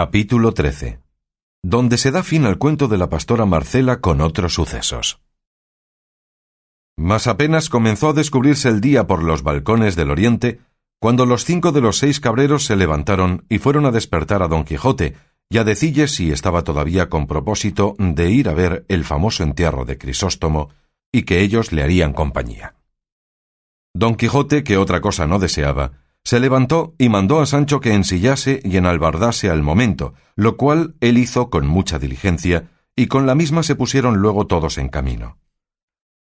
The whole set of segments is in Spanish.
Capítulo 13. Donde se da fin al cuento de la pastora Marcela con otros sucesos. Mas apenas comenzó a descubrirse el día por los balcones del oriente, cuando los cinco de los seis cabreros se levantaron y fueron a despertar a don Quijote, y a decille si estaba todavía con propósito de ir a ver el famoso entierro de Crisóstomo, y que ellos le harían compañía. Don Quijote, que otra cosa no deseaba, se levantó y mandó a Sancho que ensillase y enalbardase al momento, lo cual él hizo con mucha diligencia, y con la misma se pusieron luego todos en camino.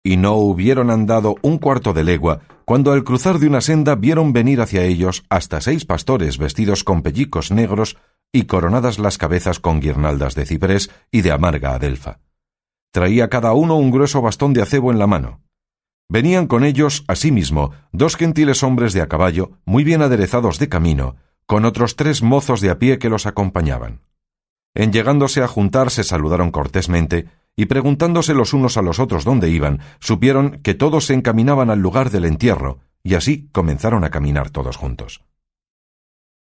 Y no hubieron andado un cuarto de legua, cuando al cruzar de una senda vieron venir hacia ellos hasta seis pastores vestidos con pellicos negros y coronadas las cabezas con guirnaldas de ciprés y de amarga adelfa. Traía cada uno un grueso bastón de acebo en la mano. Venían con ellos, asimismo, dos gentiles hombres de a caballo, muy bien aderezados de camino, con otros tres mozos de a pie que los acompañaban. En llegándose a juntar se saludaron cortésmente, y preguntándose los unos a los otros dónde iban, supieron que todos se encaminaban al lugar del entierro, y así comenzaron a caminar todos juntos.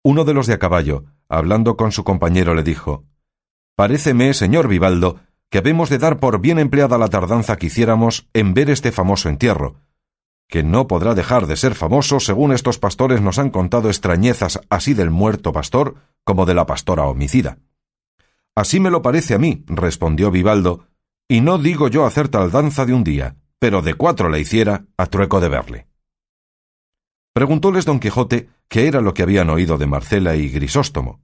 Uno de los de a caballo, hablando con su compañero, le dijo Paréceme, señor Vivaldo, que habemos de dar por bien empleada la tardanza que hiciéramos en ver este famoso entierro, que no podrá dejar de ser famoso según estos pastores nos han contado extrañezas así del muerto pastor como de la pastora homicida. Así me lo parece a mí, respondió Vivaldo, y no digo yo hacer tal danza de un día, pero de cuatro la hiciera a trueco de verle. Preguntóles don Quijote qué era lo que habían oído de Marcela y Grisóstomo.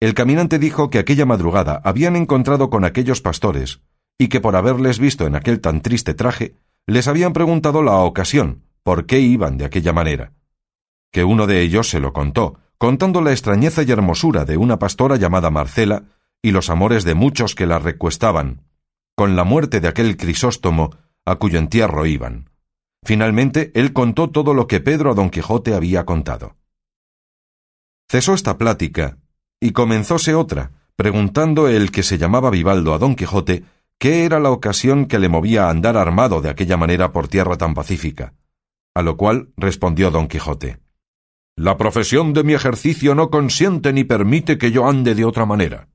El caminante dijo que aquella madrugada habían encontrado con aquellos pastores, y que por haberles visto en aquel tan triste traje, les habían preguntado la ocasión, por qué iban de aquella manera. Que uno de ellos se lo contó, contando la extrañeza y hermosura de una pastora llamada Marcela, y los amores de muchos que la recuestaban, con la muerte de aquel Crisóstomo a cuyo entierro iban. Finalmente, él contó todo lo que Pedro a don Quijote había contado. Cesó esta plática, y comenzóse otra, preguntando el que se llamaba Vivaldo a don Quijote qué era la ocasión que le movía a andar armado de aquella manera por tierra tan pacífica. A lo cual respondió don Quijote La profesión de mi ejercicio no consiente ni permite que yo ande de otra manera.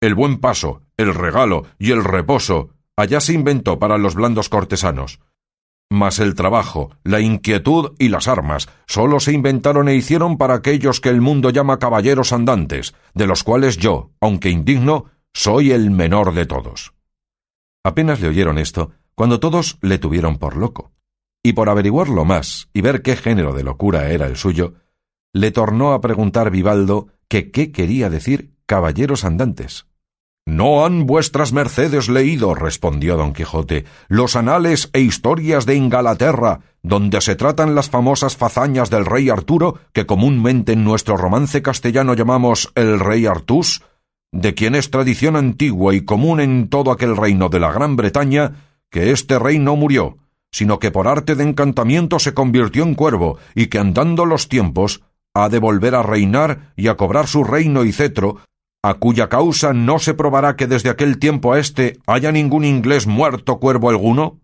El buen paso, el regalo y el reposo allá se inventó para los blandos cortesanos, mas el trabajo, la inquietud y las armas sólo se inventaron e hicieron para aquellos que el mundo llama caballeros andantes, de los cuales yo, aunque indigno, soy el menor de todos. Apenas le oyeron esto, cuando todos le tuvieron por loco. Y por averiguarlo más y ver qué género de locura era el suyo, le tornó a preguntar Vivaldo que qué quería decir caballeros andantes. No han vuestras mercedes leído, respondió don Quijote, los anales e historias de Ingalaterra, donde se tratan las famosas fazañas del rey Arturo, que comúnmente en nuestro romance castellano llamamos el rey Artús, de quien es tradición antigua y común en todo aquel reino de la Gran Bretaña, que este rey no murió, sino que por arte de encantamiento se convirtió en cuervo, y que andando los tiempos ha de volver a reinar y a cobrar su reino y cetro, a cuya causa no se probará que desde aquel tiempo a éste haya ningún inglés muerto cuervo alguno?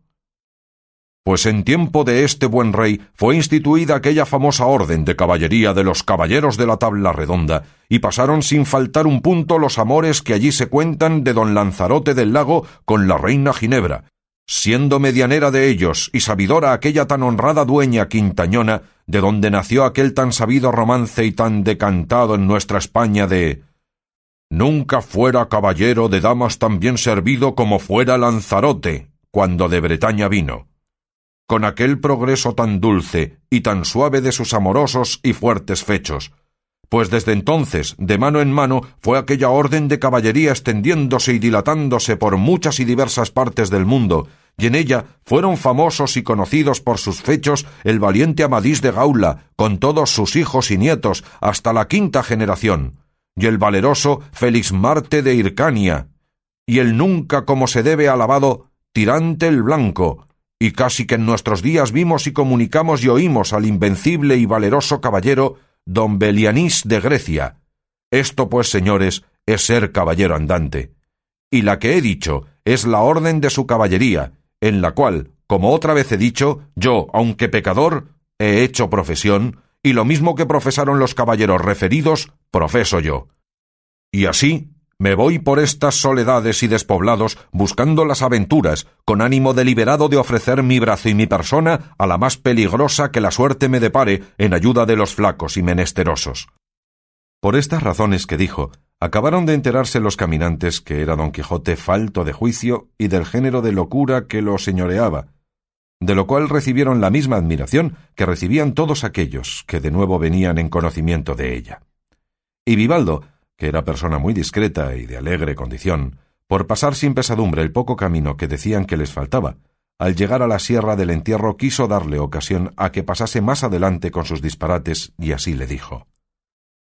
Pues en tiempo de este buen rey fue instituida aquella famosa orden de caballería de los caballeros de la tabla redonda, y pasaron sin faltar un punto los amores que allí se cuentan de don Lanzarote del Lago con la reina Ginebra, siendo medianera de ellos y sabidora aquella tan honrada dueña quintañona, de donde nació aquel tan sabido romance y tan decantado en nuestra España de Nunca fuera caballero de damas tan bien servido como fuera Lanzarote, cuando de Bretaña vino. Con aquel progreso tan dulce y tan suave de sus amorosos y fuertes fechos, pues desde entonces, de mano en mano, fue aquella orden de caballería extendiéndose y dilatándose por muchas y diversas partes del mundo, y en ella fueron famosos y conocidos por sus fechos el valiente Amadís de Gaula, con todos sus hijos y nietos, hasta la quinta generación y el valeroso Félix Marte de Hircania, y el nunca como se debe alabado Tirante el Blanco, y casi que en nuestros días vimos y comunicamos y oímos al invencible y valeroso caballero don Belianís de Grecia. Esto, pues, señores, es ser caballero andante. Y la que he dicho es la orden de su caballería, en la cual, como otra vez he dicho, yo, aunque pecador, he hecho profesión, y lo mismo que profesaron los caballeros referidos, profeso yo. Y así me voy por estas soledades y despoblados buscando las aventuras, con ánimo deliberado de ofrecer mi brazo y mi persona a la más peligrosa que la suerte me depare en ayuda de los flacos y menesterosos. Por estas razones que dijo, acabaron de enterarse los caminantes que era don Quijote falto de juicio y del género de locura que lo señoreaba, de lo cual recibieron la misma admiración que recibían todos aquellos que de nuevo venían en conocimiento de ella. Y Vivaldo, que era persona muy discreta y de alegre condición, por pasar sin pesadumbre el poco camino que decían que les faltaba, al llegar a la sierra del entierro quiso darle ocasión a que pasase más adelante con sus disparates, y así le dijo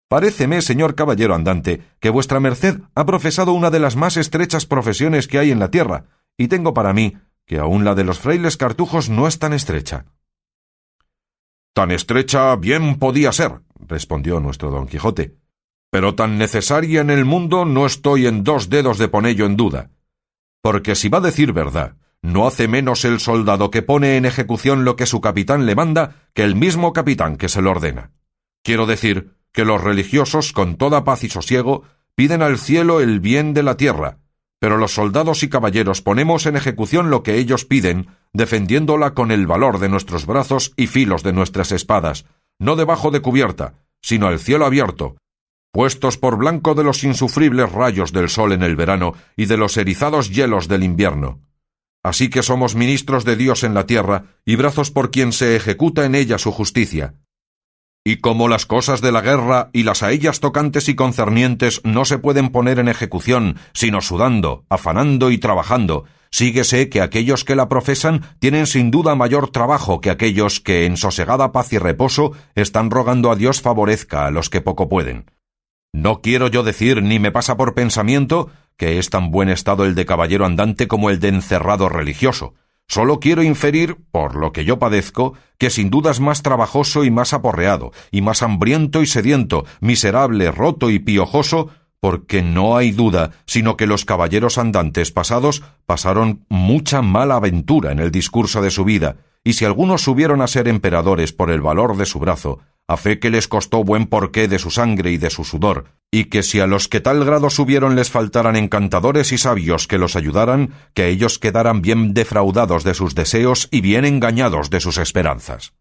Paréceme, señor caballero andante, que vuestra merced ha profesado una de las más estrechas profesiones que hay en la tierra, y tengo para mí que aun la de los frailes cartujos no es tan estrecha. Tan estrecha bien podía ser, respondió nuestro don Quijote, pero tan necesaria en el mundo no estoy en dos dedos de ponello en duda. Porque si va a decir verdad, no hace menos el soldado que pone en ejecución lo que su capitán le manda que el mismo capitán que se lo ordena. Quiero decir que los religiosos, con toda paz y sosiego, piden al cielo el bien de la tierra, pero los soldados y caballeros ponemos en ejecución lo que ellos piden, defendiéndola con el valor de nuestros brazos y filos de nuestras espadas, no debajo de cubierta, sino al cielo abierto, puestos por blanco de los insufribles rayos del sol en el verano y de los erizados hielos del invierno. Así que somos ministros de Dios en la tierra y brazos por quien se ejecuta en ella su justicia. Y como las cosas de la guerra y las a ellas tocantes y concernientes no se pueden poner en ejecución, sino sudando, afanando y trabajando, síguese que aquellos que la profesan tienen sin duda mayor trabajo que aquellos que en sosegada paz y reposo están rogando a Dios favorezca a los que poco pueden. No quiero yo decir ni me pasa por pensamiento que es tan buen estado el de caballero andante como el de encerrado religioso. Solo quiero inferir, por lo que yo padezco, que sin duda es más trabajoso y más aporreado, y más hambriento y sediento, miserable, roto y piojoso, porque no hay duda, sino que los caballeros andantes pasados pasaron mucha mala aventura en el discurso de su vida, y si algunos subieron a ser emperadores por el valor de su brazo, a fe que les costó buen porqué de su sangre y de su sudor, y que si a los que tal grado subieron les faltaran encantadores y sabios que los ayudaran, que ellos quedaran bien defraudados de sus deseos y bien engañados de sus esperanzas.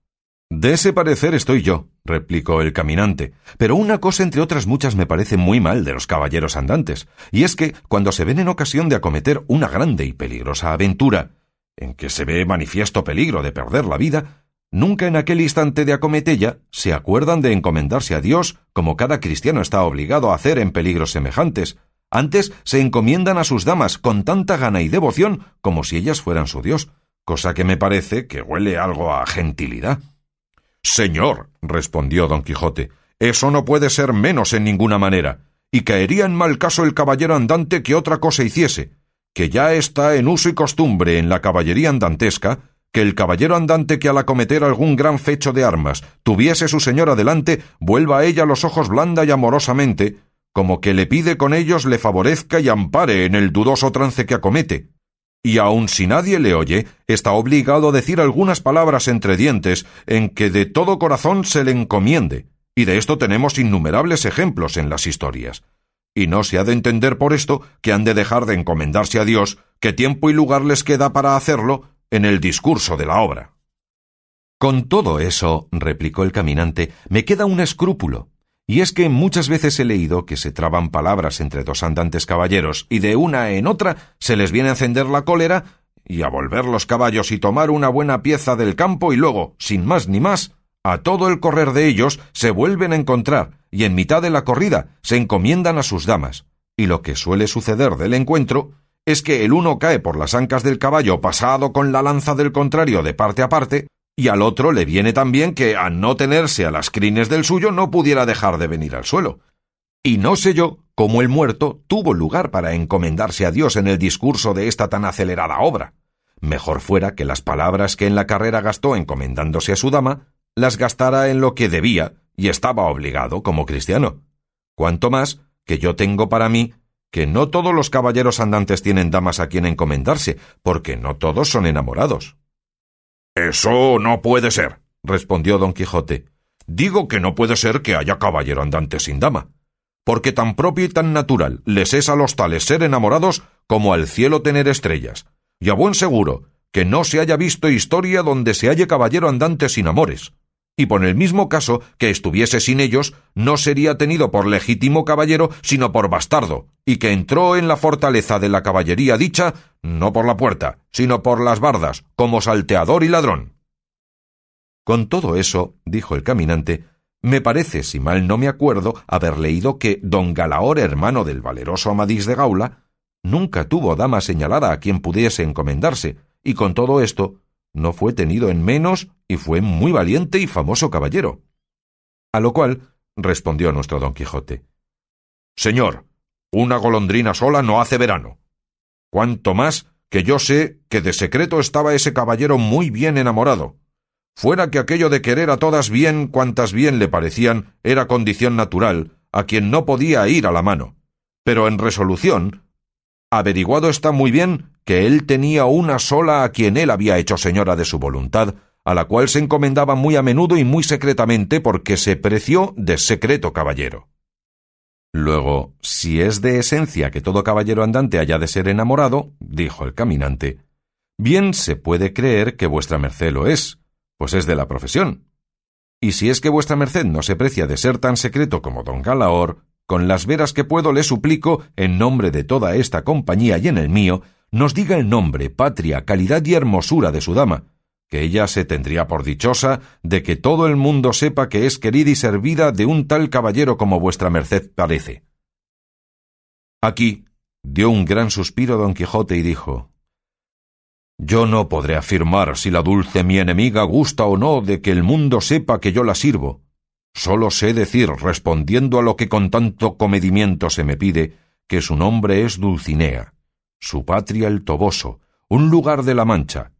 De ese parecer estoy yo, replicó el caminante, pero una cosa entre otras muchas me parece muy mal de los caballeros andantes, y es que, cuando se ven en ocasión de acometer una grande y peligrosa aventura, en que se ve manifiesto peligro de perder la vida, Nunca en aquel instante de acometella se acuerdan de encomendarse a Dios, como cada cristiano está obligado a hacer en peligros semejantes. Antes se encomiendan a sus damas con tanta gana y devoción como si ellas fueran su Dios, cosa que me parece que huele algo a gentilidad. Señor, respondió don Quijote, eso no puede ser menos en ninguna manera, y caería en mal caso el caballero andante que otra cosa hiciese, que ya está en uso y costumbre en la caballería andantesca que el caballero andante que al acometer algún gran fecho de armas tuviese su señora delante, vuelva a ella los ojos blanda y amorosamente, como que le pide con ellos le favorezca y ampare en el dudoso trance que acomete. Y aun si nadie le oye, está obligado a decir algunas palabras entre dientes en que de todo corazón se le encomiende, y de esto tenemos innumerables ejemplos en las historias. Y no se ha de entender por esto que han de dejar de encomendarse a Dios, que tiempo y lugar les queda para hacerlo, en el discurso de la obra. Con todo eso, replicó el caminante, me queda un escrúpulo. Y es que muchas veces he leído que se traban palabras entre dos andantes caballeros y de una en otra se les viene a encender la cólera y a volver los caballos y tomar una buena pieza del campo y luego, sin más ni más, a todo el correr de ellos se vuelven a encontrar y en mitad de la corrida se encomiendan a sus damas. Y lo que suele suceder del encuentro es que el uno cae por las ancas del caballo pasado con la lanza del contrario de parte a parte, y al otro le viene también que, a no tenerse a las crines del suyo, no pudiera dejar de venir al suelo. Y no sé yo cómo el muerto tuvo lugar para encomendarse a Dios en el discurso de esta tan acelerada obra. Mejor fuera que las palabras que en la carrera gastó encomendándose a su dama, las gastara en lo que debía y estaba obligado como cristiano. Cuanto más que yo tengo para mí que no todos los caballeros andantes tienen damas a quien encomendarse, porque no todos son enamorados. Eso no puede ser, respondió don Quijote. Digo que no puede ser que haya caballero andante sin dama. porque tan propio y tan natural les es a los tales ser enamorados como al cielo tener estrellas, y a buen seguro que no se haya visto historia donde se halle caballero andante sin amores, y por el mismo caso que estuviese sin ellos, no sería tenido por legítimo caballero, sino por bastardo, y que entró en la fortaleza de la caballería dicha, no por la puerta, sino por las bardas, como salteador y ladrón. Con todo eso, dijo el caminante, me parece, si mal no me acuerdo, haber leído que don Galaor, hermano del valeroso Amadís de Gaula, nunca tuvo dama señalada a quien pudiese encomendarse, y con todo esto no fue tenido en menos y fue muy valiente y famoso caballero. A lo cual respondió nuestro don Quijote Señor, una golondrina sola no hace verano. Cuanto más que yo sé que de secreto estaba ese caballero muy bien enamorado, Fuera que aquello de querer a todas bien cuantas bien le parecían era condición natural, a quien no podía ir a la mano. Pero en resolución, averiguado está muy bien que él tenía una sola a quien él había hecho señora de su voluntad, a la cual se encomendaba muy a menudo y muy secretamente porque se preció de secreto caballero. Luego, si es de esencia que todo caballero andante haya de ser enamorado, dijo el caminante, bien se puede creer que vuestra merced lo es, pues es de la profesión. Y si es que vuestra merced no se precia de ser tan secreto como don Galaor, con las veras que puedo le suplico, en nombre de toda esta compañía y en el mío, nos diga el nombre, patria, calidad y hermosura de su dama, que ella se tendría por dichosa de que todo el mundo sepa que es querida y servida de un tal caballero como vuestra merced parece. Aquí dio un gran suspiro don Quijote y dijo yo no podré afirmar si la dulce mi enemiga gusta o no de que el mundo sepa que yo la sirvo. Solo sé decir, respondiendo a lo que con tanto comedimiento se me pide, que su nombre es Dulcinea, su patria el Toboso, un lugar de la Mancha.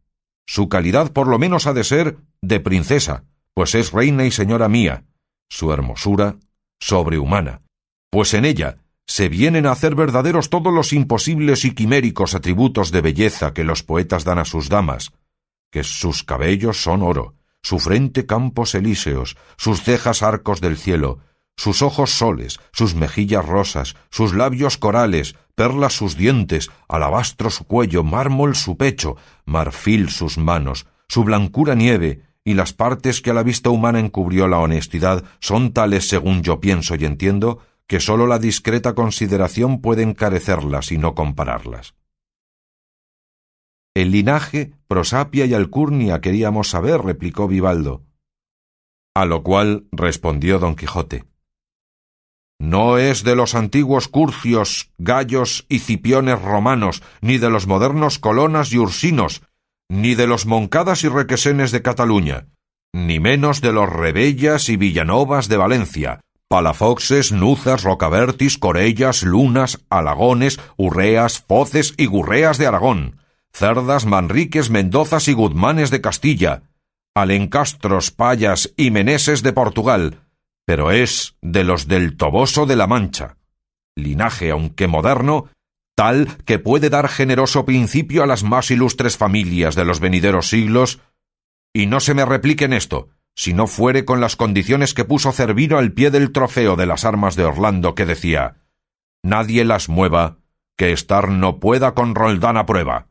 Su calidad por lo menos ha de ser de princesa, pues es reina y señora mía, su hermosura sobrehumana, pues en ella se vienen a hacer verdaderos todos los imposibles y quiméricos atributos de belleza que los poetas dan a sus damas, que sus cabellos son oro, su frente campos elíseos, sus cejas arcos del cielo, sus ojos soles, sus mejillas rosas, sus labios corales, perlas sus dientes, alabastro su cuello, mármol su pecho, marfil sus manos, su blancura nieve, y las partes que a la vista humana encubrió la honestidad son tales según yo pienso y entiendo, que sólo la discreta consideración puede encarecerlas y no compararlas. El linaje, prosapia y alcurnia queríamos saber, replicó Vivaldo. A lo cual respondió don Quijote. No es de los antiguos curcios, gallos y cipiones romanos, ni de los modernos colonas y ursinos, ni de los moncadas y requesenes de Cataluña, ni menos de los rebellas y villanovas de Valencia, Palafoxes, Nuzas, Rocabertis, Corellas, Lunas, Alagones, Urreas, Foces y Gurreas de Aragón, Cerdas, Manriques, Mendozas y Guzmanes de Castilla, Alencastros, Payas y Meneses de Portugal, pero es de los del Toboso de la Mancha, linaje, aunque moderno, tal que puede dar generoso principio a las más ilustres familias de los venideros siglos, y no se me replique en esto, si no fuere con las condiciones que puso Cervino al pie del trofeo de las armas de Orlando que decía Nadie las mueva, que estar no pueda con Roldán a prueba.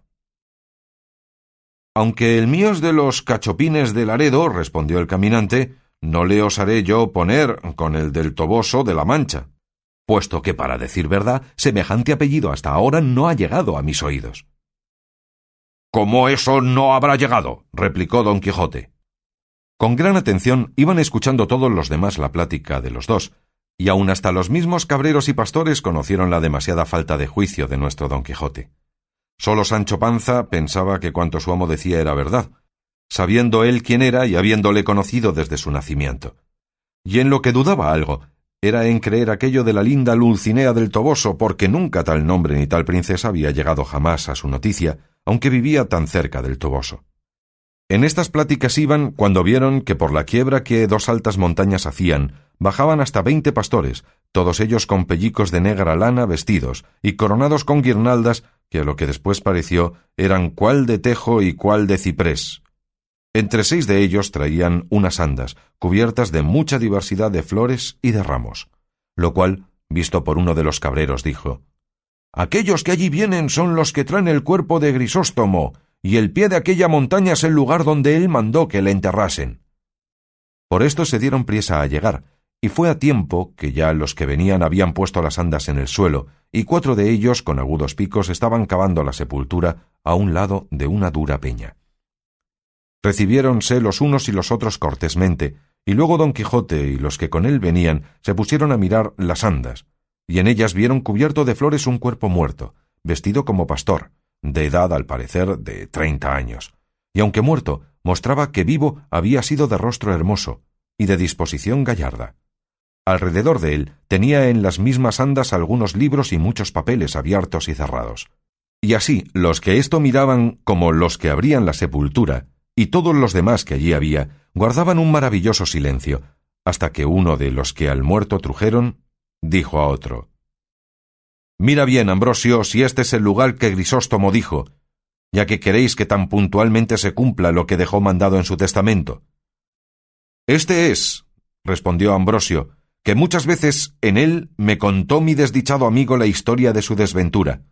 Aunque el mío es de los cachopines de Laredo, respondió el caminante, no le osaré yo poner con el del Toboso de la Mancha, puesto que, para decir verdad, semejante apellido hasta ahora no ha llegado a mis oídos. ¿Cómo eso no habrá llegado? replicó don Quijote. Con gran atención iban escuchando todos los demás la plática de los dos, y aun hasta los mismos cabreros y pastores conocieron la demasiada falta de juicio de nuestro don Quijote. Solo Sancho Panza pensaba que cuanto su amo decía era verdad, sabiendo él quién era y habiéndole conocido desde su nacimiento. Y en lo que dudaba algo, era en creer aquello de la linda Dulcinea del Toboso, porque nunca tal nombre ni tal princesa había llegado jamás a su noticia, aunque vivía tan cerca del Toboso. En estas pláticas iban cuando vieron que por la quiebra que dos altas montañas hacían, bajaban hasta veinte pastores, todos ellos con pellicos de negra lana vestidos, y coronados con guirnaldas que a lo que después pareció eran cuál de tejo y cuál de ciprés. Entre seis de ellos traían unas andas, cubiertas de mucha diversidad de flores y de ramos, lo cual visto por uno de los cabreros, dijo Aquellos que allí vienen son los que traen el cuerpo de Grisóstomo, y el pie de aquella montaña es el lugar donde él mandó que le enterrasen. Por esto se dieron priesa a llegar, y fue a tiempo que ya los que venían habían puesto las andas en el suelo, y cuatro de ellos, con agudos picos, estaban cavando la sepultura a un lado de una dura peña. Recibiéronse los unos y los otros cortésmente, y luego don Quijote y los que con él venían se pusieron a mirar las andas, y en ellas vieron cubierto de flores un cuerpo muerto, vestido como pastor, de edad al parecer de treinta años, y aunque muerto, mostraba que vivo había sido de rostro hermoso y de disposición gallarda. Alrededor de él tenía en las mismas andas algunos libros y muchos papeles abiertos y cerrados. Y así los que esto miraban como los que abrían la sepultura, y todos los demás que allí había, guardaban un maravilloso silencio, hasta que uno de los que al muerto trujeron dijo a otro Mira bien, Ambrosio, si este es el lugar que Grisóstomo dijo, ya que queréis que tan puntualmente se cumpla lo que dejó mandado en su testamento. Este es, respondió Ambrosio, que muchas veces en él me contó mi desdichado amigo la historia de su desventura.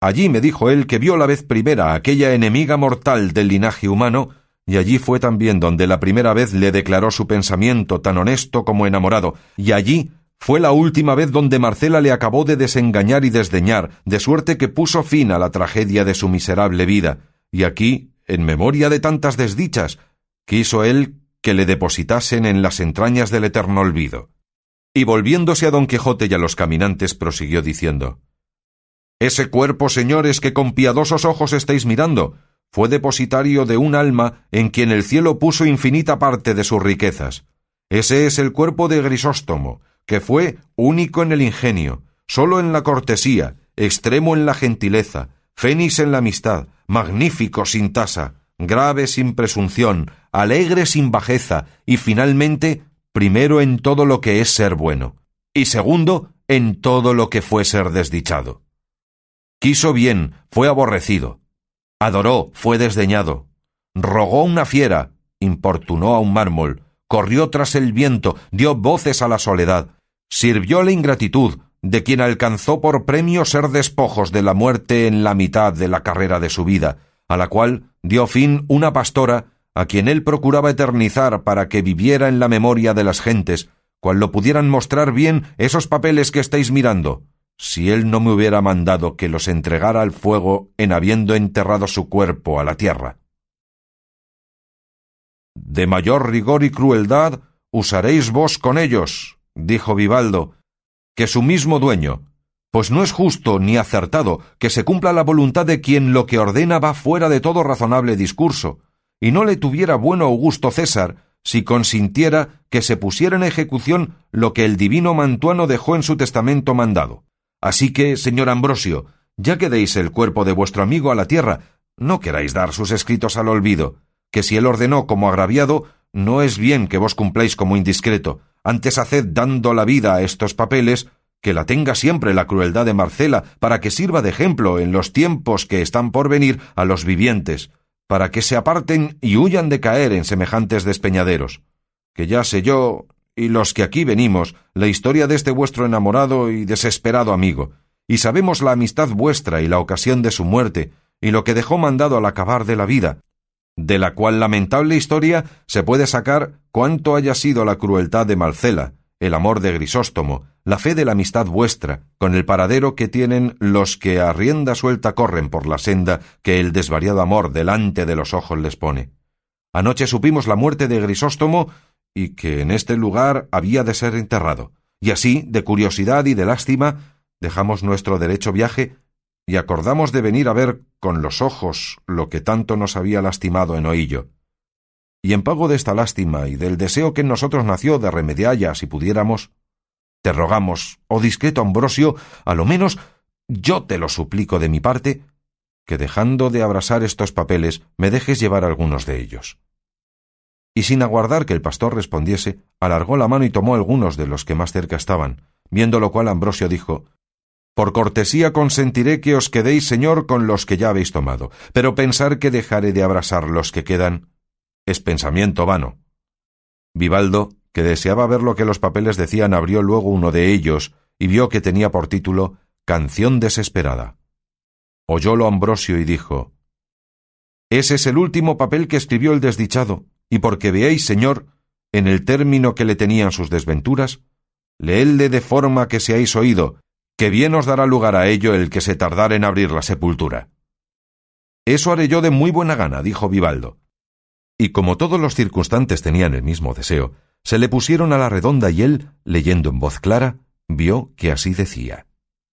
Allí me dijo él que vio la vez primera aquella enemiga mortal del linaje humano, y allí fue también donde la primera vez le declaró su pensamiento tan honesto como enamorado, y allí fue la última vez donde Marcela le acabó de desengañar y desdeñar, de suerte que puso fin a la tragedia de su miserable vida, y aquí, en memoria de tantas desdichas, quiso él que le depositasen en las entrañas del eterno olvido. Y volviéndose a don Quijote y a los caminantes, prosiguió diciendo Ese cuerpo, señores, que con piadosos ojos estáis mirando, fue depositario de un alma en quien el cielo puso infinita parte de sus riquezas. Ese es el cuerpo de Grisóstomo, que fue único en el ingenio, solo en la cortesía, extremo en la gentileza, fénix en la amistad, magnífico sin tasa, grave sin presunción, alegre sin bajeza, y finalmente primero en todo lo que es ser bueno, y segundo en todo lo que fue ser desdichado. Quiso bien, fue aborrecido. Adoró, fue desdeñado. Rogó una fiera, importunó a un mármol, corrió tras el viento, dio voces a la soledad, sirvió la ingratitud, de quien alcanzó por premio ser despojos de la muerte en la mitad de la carrera de su vida, a la cual dio fin una pastora a quien él procuraba eternizar para que viviera en la memoria de las gentes, cual lo pudieran mostrar bien esos papeles que estáis mirando, si él no me hubiera mandado que los entregara al fuego en habiendo enterrado su cuerpo a la tierra. De mayor rigor y crueldad usaréis vos con ellos, dijo Vivaldo, que su mismo dueño, pues no es justo ni acertado que se cumpla la voluntad de quien lo que ordena va fuera de todo razonable discurso, y no le tuviera bueno Augusto César si consintiera que se pusiera en ejecución lo que el divino Mantuano dejó en su testamento mandado. Así que, señor Ambrosio, ya que deis el cuerpo de vuestro amigo a la tierra, no queráis dar sus escritos al olvido, que si él ordenó como agraviado, no es bien que vos cumpláis como indiscreto, antes haced dando la vida a estos papeles, que la tenga siempre la crueldad de Marcela, para que sirva de ejemplo en los tiempos que están por venir a los vivientes, para que se aparten y huyan de caer en semejantes despeñaderos. Que ya sé yo, y los que aquí venimos, la historia de este vuestro enamorado y desesperado amigo, y sabemos la amistad vuestra y la ocasión de su muerte, y lo que dejó mandado al acabar de la vida, de la cual lamentable historia se puede sacar cuánto haya sido la crueldad de Marcela, el amor de Grisóstomo, la fe de la amistad vuestra, con el paradero que tienen los que a rienda suelta corren por la senda que el desvariado amor delante de los ojos les pone. Anoche supimos la muerte de Grisóstomo y que en este lugar había de ser enterrado, y así, de curiosidad y de lástima, dejamos nuestro derecho viaje y acordamos de venir a ver con los ojos lo que tanto nos había lastimado en oillo. Y en pago de esta lástima y del deseo que en nosotros nació de remedialla si pudiéramos, te rogamos, oh discreto Ambrosio, a lo menos yo te lo suplico de mi parte, que dejando de abrasar estos papeles me dejes llevar algunos de ellos. Y sin aguardar que el pastor respondiese, alargó la mano y tomó algunos de los que más cerca estaban, viendo lo cual Ambrosio dijo Por cortesía consentiré que os quedéis, señor, con los que ya habéis tomado, pero pensar que dejaré de abrasar los que quedan es pensamiento vano. Vivaldo, que deseaba ver lo que los papeles decían, abrió luego uno de ellos y vio que tenía por título Canción desesperada. Oyólo Ambrosio y dijo Ese es el último papel que escribió el desdichado, y porque veáis, señor, en el término que le tenían sus desventuras, leedle de forma que seáis oído, que bien os dará lugar a ello el que se tardara en abrir la sepultura. Eso haré yo de muy buena gana, dijo Vivaldo. Y como todos los circunstantes tenían el mismo deseo, se le pusieron a la redonda y él, leyendo en voz clara, vio que así decía.